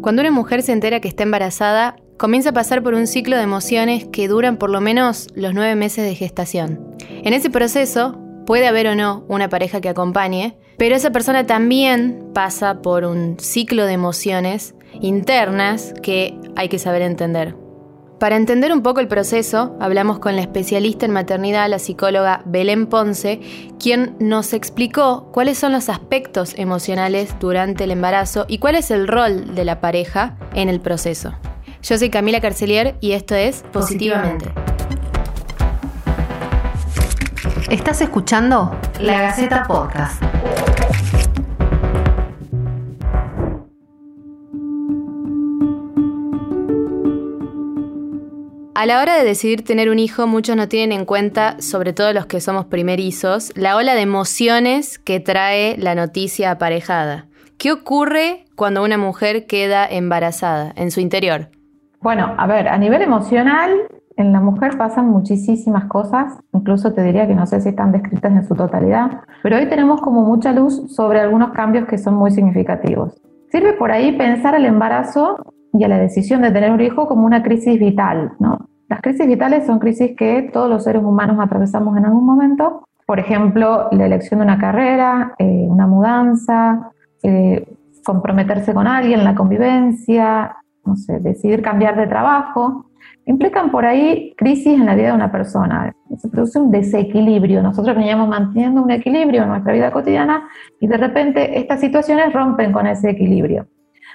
Cuando una mujer se entera que está embarazada, comienza a pasar por un ciclo de emociones que duran por lo menos los nueve meses de gestación. En ese proceso puede haber o no una pareja que acompañe, pero esa persona también pasa por un ciclo de emociones internas que hay que saber entender. Para entender un poco el proceso, hablamos con la especialista en maternidad, la psicóloga Belén Ponce, quien nos explicó cuáles son los aspectos emocionales durante el embarazo y cuál es el rol de la pareja en el proceso. Yo soy Camila Carcelier y esto es Positivamente. Estás escuchando La Gaceta Podcast. A la hora de decidir tener un hijo, muchos no tienen en cuenta, sobre todo los que somos primerizos, la ola de emociones que trae la noticia aparejada. ¿Qué ocurre cuando una mujer queda embarazada en su interior? Bueno, a ver, a nivel emocional, en la mujer pasan muchísimas cosas, incluso te diría que no sé si están descritas en su totalidad, pero hoy tenemos como mucha luz sobre algunos cambios que son muy significativos. Sirve por ahí pensar el embarazo y a la decisión de tener un hijo como una crisis vital, ¿no? Las crisis vitales son crisis que todos los seres humanos atravesamos en algún momento. Por ejemplo, la elección de una carrera, eh, una mudanza, eh, comprometerse con alguien, la convivencia, decidir cambiar de trabajo. Implican por ahí crisis en la vida de una persona. Se produce un desequilibrio. Nosotros veníamos manteniendo un equilibrio en nuestra vida cotidiana y de repente estas situaciones rompen con ese equilibrio.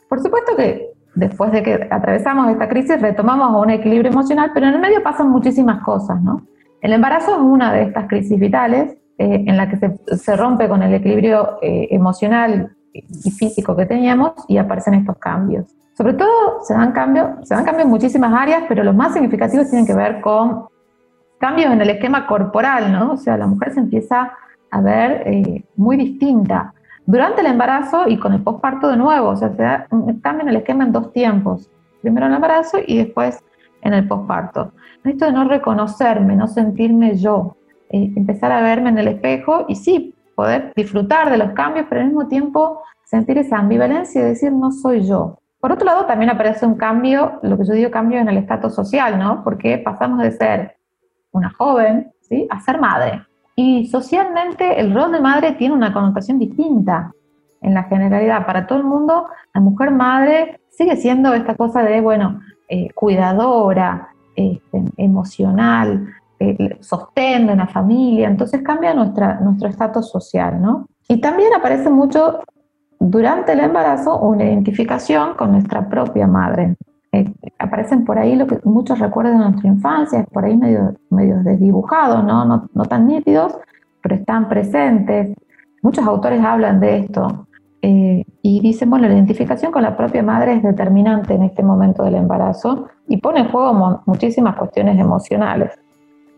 Por supuesto que después de que atravesamos esta crisis, retomamos un equilibrio emocional, pero en el medio pasan muchísimas cosas, ¿no? El embarazo es una de estas crisis vitales eh, en la que se, rompe con el equilibrio eh, emocional y físico que teníamos y aparecen estos cambios. Sobre todo se dan cambios, se dan cambios en muchísimas áreas, pero los más significativos tienen que ver con cambios en el esquema corporal, ¿no? O sea, la mujer se empieza a ver eh, muy distinta durante el embarazo y con el posparto de nuevo, o sea, se da un cambio en el esquema en dos tiempos, primero en el embarazo y después en el posparto. Esto de no reconocerme, no sentirme yo, eh, empezar a verme en el espejo y sí, poder disfrutar de los cambios, pero al mismo tiempo sentir esa ambivalencia y decir no soy yo. Por otro lado, también aparece un cambio, lo que yo digo cambio en el estatus social, ¿no? Porque pasamos de ser una joven, ¿sí? A ser madre. Y socialmente el rol de madre tiene una connotación distinta en la generalidad. Para todo el mundo, la mujer madre sigue siendo esta cosa de, bueno, eh, cuidadora, este, emocional, eh, sostén de una familia. Entonces cambia nuestra, nuestro estatus social, ¿no? Y también aparece mucho durante el embarazo una identificación con nuestra propia madre. Eh, aparecen por ahí muchos recuerdos de nuestra infancia, por ahí medio, medio desdibujados, ¿no? ¿no? No, tan nítidos, pero están presentes. Muchos autores hablan de esto eh, y dicen, bueno, la identificación con la propia madre es determinante en este momento del embarazo y pone en juego muchísimas cuestiones emocionales.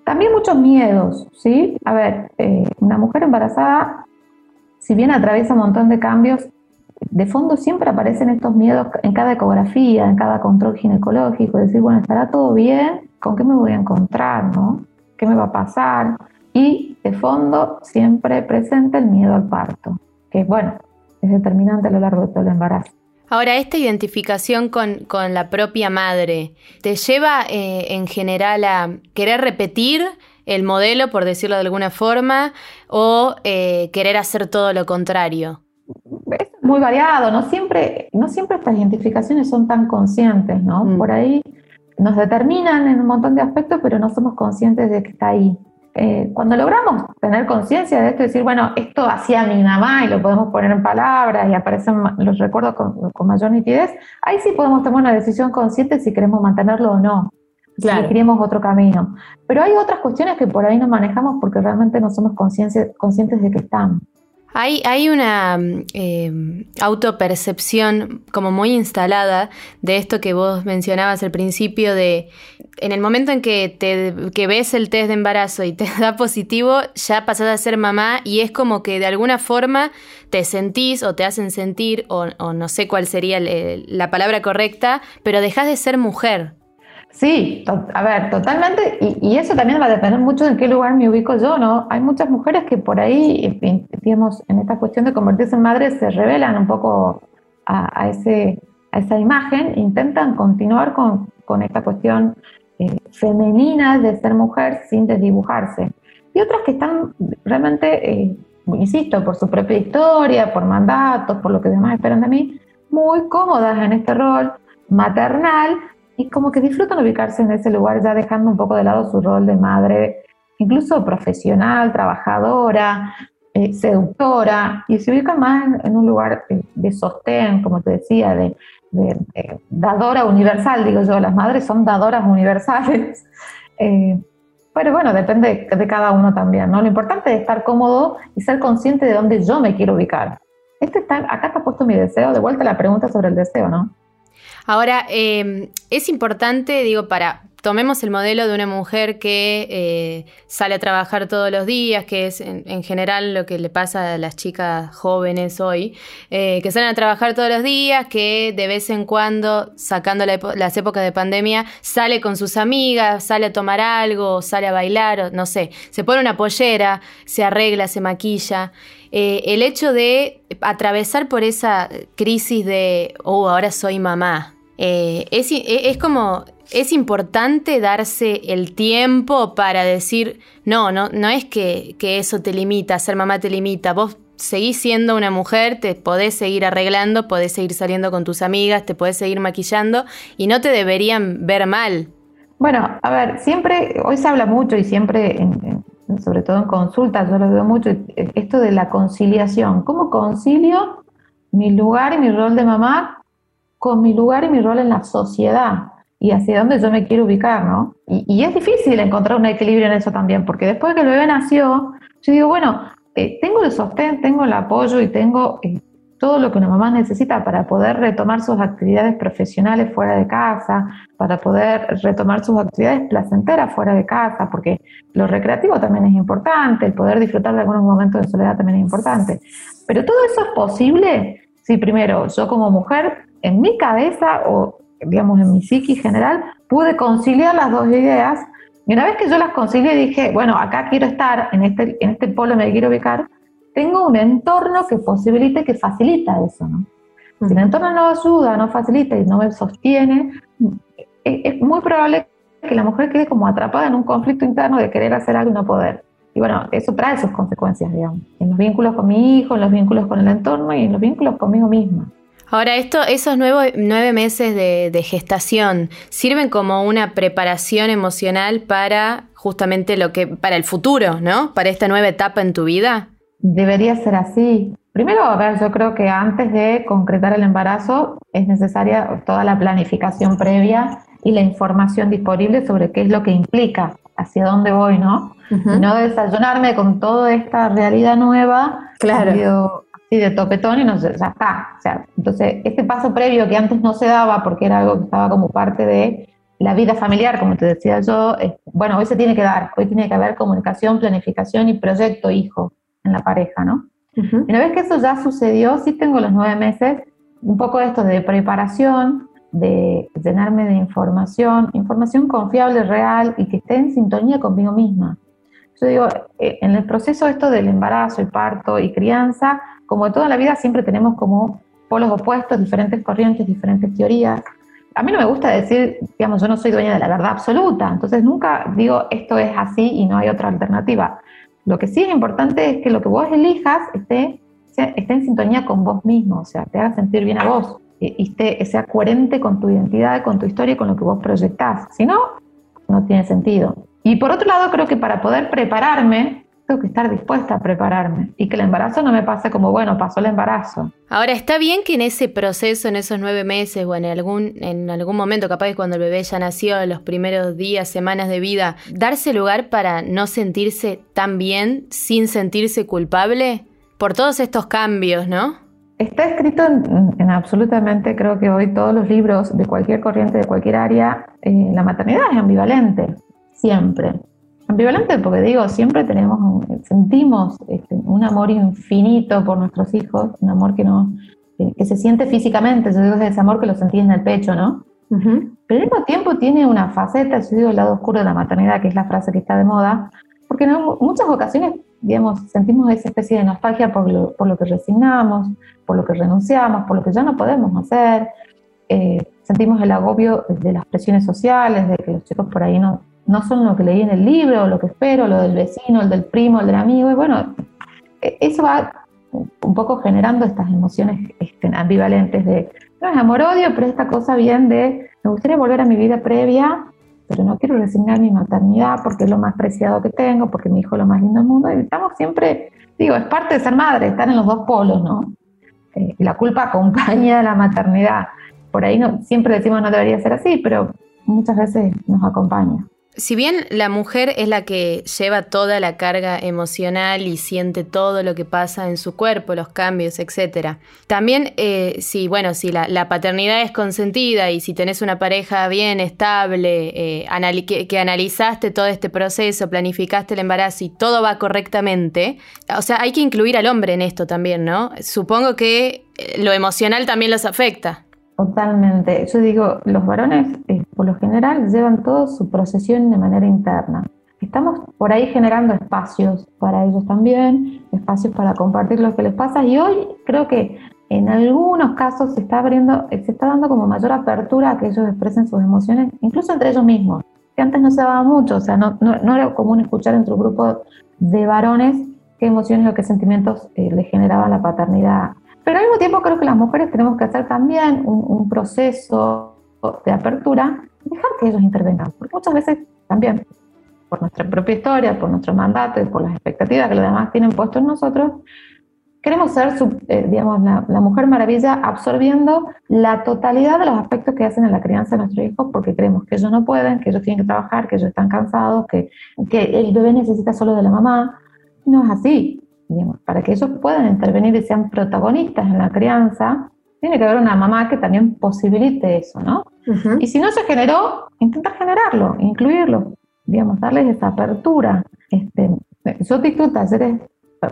También muchos miedos, ¿sí? A ver, eh, una mujer embarazada, si bien atraviesa un montón de cambios, de fondo siempre aparecen estos miedos en cada ecografía, en cada control ginecológico, decir, bueno, ¿estará todo bien? ¿Con qué me voy a encontrar? ¿no? ¿Qué me va a pasar? Y de fondo siempre presente el miedo al parto, que bueno, es determinante a lo largo de todo el embarazo. Ahora, esta identificación con, la propia madre, ¿te lleva eh, en general a querer repetir el modelo, por decirlo de alguna forma, o eh, querer hacer todo lo contrario? Muy variado, no siempre, no siempre estas identificaciones son tan conscientes, ¿no? Mm. Por ahí nos determinan en un montón de aspectos, pero no somos conscientes de que está ahí. Eh, cuando logramos tener conciencia de esto, decir, bueno, esto hacía mi mamá y lo podemos poner en palabras y aparecen los recuerdos con, mayor nitidez, ahí sí podemos tomar una decisión consciente si queremos mantenerlo o no, si queremos otro camino. Pero hay otras cuestiones que por ahí no manejamos porque realmente no somos conscientes de que están. Hay, una eh, autopercepción como muy instalada de esto que vos mencionabas al principio de en el momento en que, te, ves el test de embarazo y te da positivo, ya pasás a ser mamá y es como que de alguna forma te sentís o te hacen sentir, o, no sé cuál sería la palabra correcta, pero dejas de ser mujer. Sí, a ver, totalmente, y, eso también va a depender mucho de en qué lugar me ubico yo, ¿no? Hay muchas mujeres que por ahí, digamos, en esta cuestión de convertirse en madre, se revelan un poco a, ese, a esa imagen, intentan continuar con, con esta cuestión eh, femenina de ser mujer sin desdibujarse. Y otras que están realmente, eh, insisto, por su propia historia, por mandatos, por lo que demás esperan de mí, muy cómodas en este rol maternal y como que disfrutan ubicarse en ese lugar ya dejando un poco de lado su rol de madre, incluso profesional, trabajadora, eh, seductora, y se ubican más en, un lugar de sostén, como te decía, de, dadora universal, digo yo, las madres son dadoras universales. Eh, pero bueno, depende de cada uno también, ¿no? Lo importante es estar cómodo y ser consciente de dónde yo me quiero ubicar. Este está, acá está puesto mi deseo, de vuelta la pregunta sobre el deseo, ¿no? Ahora, eh, es importante, digo, para, tomemos el modelo de una mujer que eh, sale a trabajar todos los días, que es en, general lo que le pasa a las chicas jóvenes hoy, eh, que salen a trabajar todos los días, que de vez en cuando, sacando las épocas de pandemia, sale con sus amigas, sale a tomar algo, sale a bailar, o, no sé, se pone una pollera, se arregla, se maquilla. Eh, el hecho de atravesar por esa crisis de, oh, ahora soy mamá, es, es como es importante darse el tiempo para decir, no, no, no es que, eso te limita, ser mamá te limita, vos seguís siendo una mujer, te podés seguir arreglando, podés seguir saliendo con tus amigas, te podés seguir maquillando y no te deberían ver mal. Bueno, a ver, siempre, hoy se habla mucho y siempre, sobre todo en consultas, yo lo veo mucho, esto de la conciliación. ¿Cómo concilio mi lugar y mi rol de mamá con mi lugar y mi rol en la sociedad? y hacia dónde yo me quiero ubicar, ¿no? Y, es difícil encontrar un equilibrio en eso también, porque después que el bebé nació, yo digo, bueno, eh, tengo el sostén, tengo el apoyo y tengo eh, todo lo que una mamá necesita para poder retomar sus actividades profesionales fuera de casa, para poder retomar sus actividades placenteras fuera de casa, porque lo recreativo también es importante, el poder disfrutar de algunos momentos de soledad también es importante. Pero todo eso es posible si primero yo como mujer en mi cabeza o digamos, en mi psiqui general, pude conciliar las dos ideas. Y una vez que yo las concilié, dije, bueno, acá quiero estar, en este, en este polo me quiero ubicar, tengo un entorno que posibilite, que facilita eso, ¿no? Si el entorno no ayuda, no facilita y no me sostiene, es, muy probable que la mujer quede como atrapada en un conflicto interno de querer hacer algo y no poder. Y bueno, eso trae sus consecuencias, digamos, en los vínculos con mi hijo, en los vínculos con el entorno y en los vínculos conmigo misma. Ahora, esto, esos nueve meses de, gestación sirven como una preparación emocional para justamente lo que, para el futuro, ¿no? Para esta nueva etapa en tu vida. Debería ser así. Primero, a ver, yo creo que antes de concretar el embarazo es necesaria toda la planificación previa y la información disponible sobre qué es lo que implica, hacia dónde voy, ¿no? Y no desayunarme con toda esta realidad nueva. Claro. Sí, de topetón y no sé, ya está. O sea, entonces, este paso previo que antes no se daba porque era algo que estaba como parte de la vida familiar, como te decía yo, bueno, hoy se tiene que dar, hoy tiene que haber comunicación, planificación y proyecto hijo en la pareja, ¿no? Y una vez que eso ya sucedió, sí tengo los nueve meses, un poco esto de preparación, de llenarme de información, información confiable, real y que esté en sintonía conmigo misma. Yo digo, eh, en el proceso esto del embarazo, el parto y crianza, como toda la vida siempre tenemos como polos opuestos, diferentes corrientes, diferentes teorías. A mí no me gusta decir, digamos, yo no soy dueña de la verdad absoluta, entonces nunca digo esto es así y no hay otra alternativa. Lo que sí es importante es que lo que vos elijas esté, esté en sintonía con vos mismo, o sea, te haga sentir bien a vos y esté, sea coherente con tu identidad, con tu historia y con lo que vos proyectás. Si no, no tiene sentido. Y por otro lado, creo que para poder prepararme, tengo que estar dispuesta a prepararme y que el embarazo no me pase como, bueno, pasó el embarazo. Ahora, está bien que en ese proceso, en esos nueve meses o en algún, en algún momento, capaz que cuando el bebé ya nació, en los primeros días, semanas de vida, darse lugar para no sentirse tan bien sin sentirse culpable por todos estos cambios, ¿no? Está escrito en, absolutamente, creo que hoy todos los libros de cualquier corriente, de cualquier área, eh, la maternidad es ambivalente siempre. Ambivalente porque digo, siempre tenemos, sentimos este, un amor infinito por nuestros hijos, un amor que no, que, se siente físicamente, yo digo es ese amor que lo sentís en el pecho, ¿no? Pero al mismo tiempo tiene una faceta, yo digo el lado oscuro de la maternidad, que es la frase que está de moda, porque en muchas ocasiones, digamos, sentimos esa especie de nostalgia por lo, por lo que resignamos, por lo que renunciamos, por lo que ya no podemos hacer, eh, sentimos el agobio de las presiones sociales, de que los chicos por ahí no, no son lo que leí en el libro, lo que espero, lo del vecino, el del primo, el del amigo, y bueno, e, eso va un poco generando estas emociones este, ambivalentes de, no es amor-odio, pero esta cosa bien de, me gustaría volver a mi vida previa, pero no quiero resignar mi maternidad porque es lo más preciado que tengo, porque mi hijo es lo más lindo del mundo, y estamos siempre, digo, es parte de ser madre, estar en los dos polos, ¿no? Eh, la culpa acompaña a la maternidad. Por ahí no, siempre decimos no debería ser así, pero muchas veces nos acompaña. Si bien la mujer es la que lleva toda la carga emocional y siente todo lo que pasa en su cuerpo, los cambios, etc. También, eh, si, bueno, si la, paternidad es consentida y si tenés una pareja bien estable, eh, que, que, analizaste todo este proceso, planificaste el embarazo y todo va correctamente, o sea, hay que incluir al hombre en esto también, ¿no? Supongo que eh, lo emocional también los afecta. Totalmente. Yo digo, los varones eh, por lo general llevan toda su procesión de manera interna. Estamos por ahí generando espacios para ellos también, espacios para compartir lo que les pasa y hoy creo que en algunos casos se está abriendo, se está dando como mayor apertura a que ellos expresen sus emociones, incluso entre ellos mismos, que antes no se daba mucho, o sea, no, era común escuchar entre un grupo de varones qué emociones o qué sentimientos eh, le generaba la paternidad pero al mismo tiempo creo que las mujeres tenemos que hacer también un, proceso de apertura, dejar que ellos intervengan, porque muchas veces también por nuestra propia historia, por nuestro mandato y por las expectativas que los demás tienen puesto en nosotros, queremos ser, eh, digamos, la, mujer maravilla absorbiendo la totalidad de los aspectos que hacen en la crianza de nuestros hijos porque creemos que ellos no pueden, que ellos tienen que trabajar, que ellos están cansados, que, que el bebé necesita solo de la mamá. No es así para que ellos puedan intervenir y sean protagonistas en la crianza, tiene que haber una mamá que también posibilite eso, ¿no? Y si no se generó, intentar generarlo, incluirlo, digamos, darles esa apertura. Este, yo dicto talleres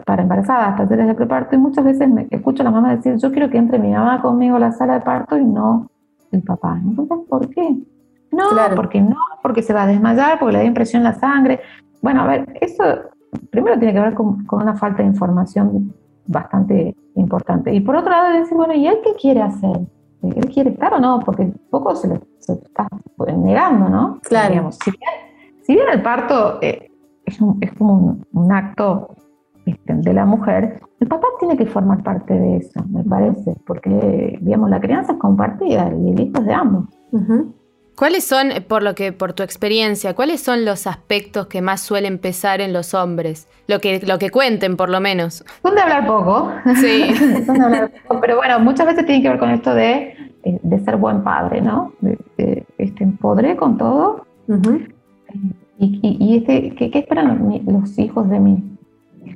para embarazadas, talleres de preparto, y muchas veces me escucho a la mamá decir, yo quiero que entre mi mamá conmigo a la sala de parto y no el papá. Entonces, ¿por qué? No, porque no, porque se va a desmayar, porque le da impresión la sangre. Bueno, a ver, eso primero tiene que ver con, una falta de información bastante importante. Y por otro lado, decir, bueno, ¿y él qué quiere hacer? ¿Él quiere estar o no? Porque un poco se le está negando, ¿no? Claro. si, bien, el parto eh, es, como un, acto este, de la mujer, el papá tiene que formar parte de eso, me parece, porque, digamos, la crianza es compartida y el hijo es de ambos. ¿Cuáles son, por lo que, por tu experiencia, cuáles son los aspectos que más suelen pesar en los hombres? Lo que, lo que cuenten, por lo menos. Son de hablar poco. Sí. Son de hablar poco. Pero bueno, muchas veces tiene que ver con esto de, eh, de ser buen padre, ¿no? De, este, podré con todo. Y, y, este, ¿qué, esperan los, los, hijos de mí?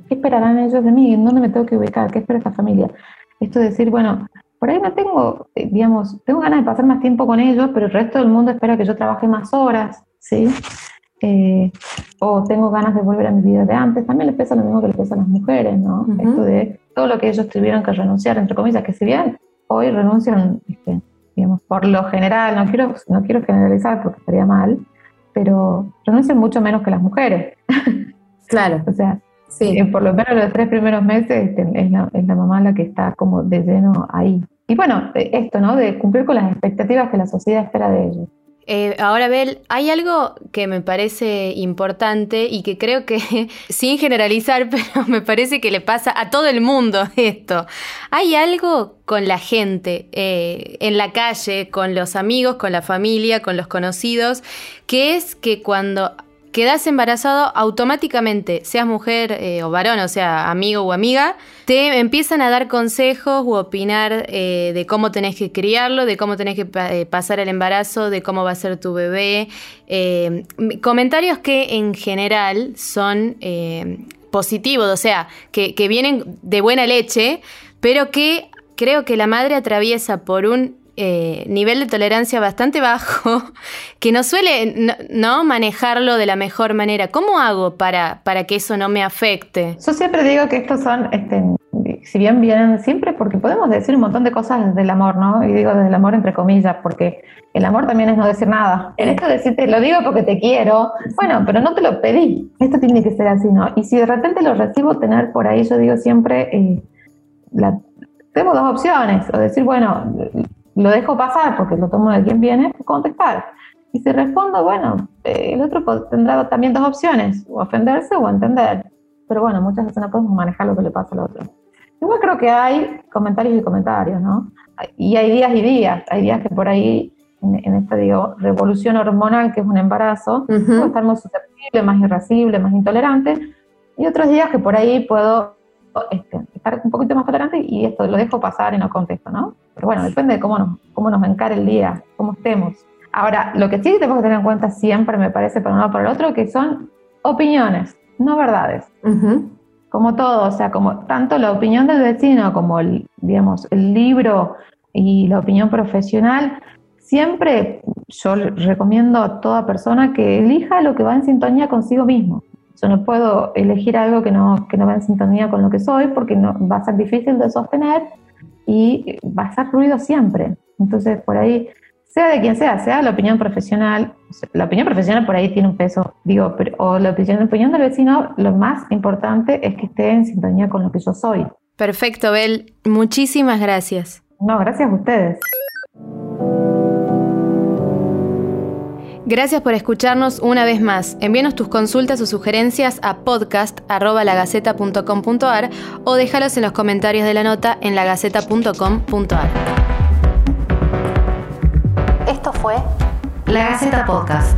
¿Qué esperarán ellos de mí? ¿En dónde me tengo que ubicar? ¿Qué espera esta familia? Esto de decir, bueno, por ahí no tengo, eh, digamos, tengo ganas de pasar más tiempo con ellos, pero el resto del mundo espera que yo trabaje más horas, ¿sí? Eh, o tengo ganas de volver a mi vida de antes, también les pesa lo mismo que les pesa a las mujeres, ¿no? Esto de todo lo que ellos tuvieron que renunciar, entre comillas, que si bien hoy renuncian, este, digamos, por lo general, no quiero, no quiero generalizar porque estaría mal, pero renuncian mucho menos que las mujeres. Claro. o sea, Sí. Eh, por lo menos los tres primeros meses este, es, la, es, la, mamá la que está como de lleno ahí. Y bueno, eh, esto, ¿no? De cumplir con las expectativas que la sociedad espera de ellos. Eh, ahora, Bel, hay algo que me parece importante y que creo que, sin generalizar, pero me parece que le pasa a todo el mundo esto. Hay algo con la gente en la calle, con los amigos, con la familia, con los conocidos, que es que cuando quedas embarazado, automáticamente, seas mujer eh, o varón, o sea, amigo o amiga, te empiezan a dar consejos u opinar eh, de cómo tenés que criarlo, de cómo tenés que eh, pasar el embarazo, de cómo va a ser tu bebé. comentarios que en general son positivos, o sea, que vienen de buena leche, pero que creo que la madre atraviesa por un eh, nivel de tolerancia bastante bajo, que no suele no, manejarlo de la mejor manera. ¿Cómo hago para, para que eso no me afecte? Yo siempre digo que estos son, este, si bien vienen siempre, porque podemos decir un montón de cosas desde el amor, ¿no? Y digo desde el amor entre comillas, porque el amor también es no decir nada. En esto decirte, lo digo porque te quiero, bueno, pero no te lo pedí. Esto tiene que ser así, ¿no? Y si de repente lo recibo, tener por ahí, yo digo siempre, eh, tengo dos opciones, o decir, bueno, lo dejo pasar porque lo tomo de quien viene, contestar. Y si respondo, bueno, eh, el otro tendrá también dos opciones, o ofenderse o entender. Pero bueno, muchas veces no podemos manejar lo que le pasa al otro. Igual creo que hay comentarios y comentarios, ¿no? Y hay días y días. Hay días que por ahí, en, esta, digo, revolución hormonal que es un embarazo, puedo estar muy susceptible, más irascible, más intolerante. Y otros días que por ahí puedo estar un poquito más tolerante y esto lo dejo pasar y no contesto, ¿no? Pero bueno, depende de cómo nos, cómo nos encare el día, cómo estemos. Ahora, lo que sí tenemos que tener en cuenta siempre, me parece, para uno o para el otro, que son opiniones, no verdades. Como todo, o sea, como tanto la opinión del vecino como el, digamos, el libro y la opinión profesional, siempre yo recomiendo a toda persona que elija lo que va en sintonía consigo mismo. Yo no puedo elegir algo que no, que no va en sintonía con lo que soy porque no, va a ser difícil de sostener y va a ser ruido siempre. Entonces, por ahí sea de quien sea, sea la opinión profesional, la opinión profesional por ahí tiene un peso, digo, pero, o la opinión, opinión del vecino, lo más importante es que esté en sintonía con lo que yo soy. Perfecto, Bel. Muchísimas gracias. No, gracias a ustedes. Gracias por escucharnos una vez más. Envíanos tus consultas o sugerencias a podcast.lagaceta.com.ar o déjalos en los comentarios de la nota en lagaceta.com.ar. Esto fue La Gaceta Podcast.